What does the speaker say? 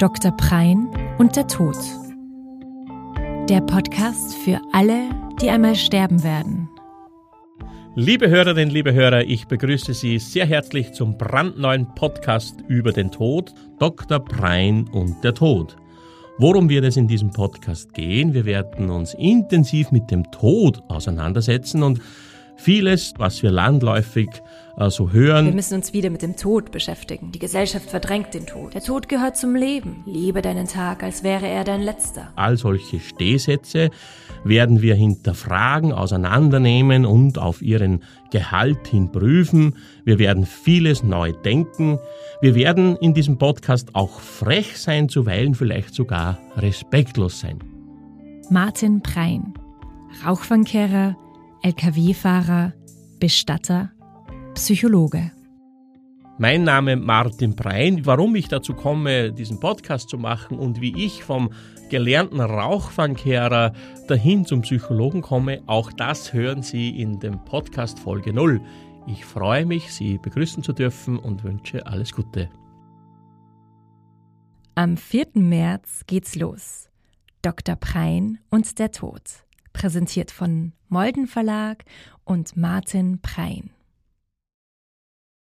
Dr. Prein und der Tod. Der Podcast für alle, die einmal sterben werden. Liebe Hörerinnen, liebe Hörer, ich begrüße Sie sehr herzlich zum brandneuen Podcast über den Tod, Dr. Prein und der Tod. Worum wird es in diesem Podcast gehen? Wir werden uns intensiv mit dem Tod auseinandersetzen und vieles, was wir landläufig äh, so hören. Wir müssen uns wieder mit dem Tod beschäftigen. Die Gesellschaft verdrängt den Tod. Der Tod gehört zum Leben. Liebe deinen Tag, als wäre er dein letzter. All solche Stehsätze werden wir hinterfragen, auseinandernehmen und auf ihren Gehalt hin prüfen. Wir werden vieles neu denken. Wir werden in diesem Podcast auch frech sein, zuweilen vielleicht sogar respektlos sein. Martin Prein, Rauchfangkehrer, LKW-Fahrer, Bestatter, Psychologe. Mein Name Martin Brein. Warum ich dazu komme, diesen Podcast zu machen und wie ich vom gelernten Rauchfangkehrer dahin zum Psychologen komme, auch das hören Sie in dem Podcast Folge 0. Ich freue mich, Sie begrüßen zu dürfen und wünsche alles Gute. Am 4. März geht's los. Dr. Prein und der Tod präsentiert von Molden Verlag und Martin Prein.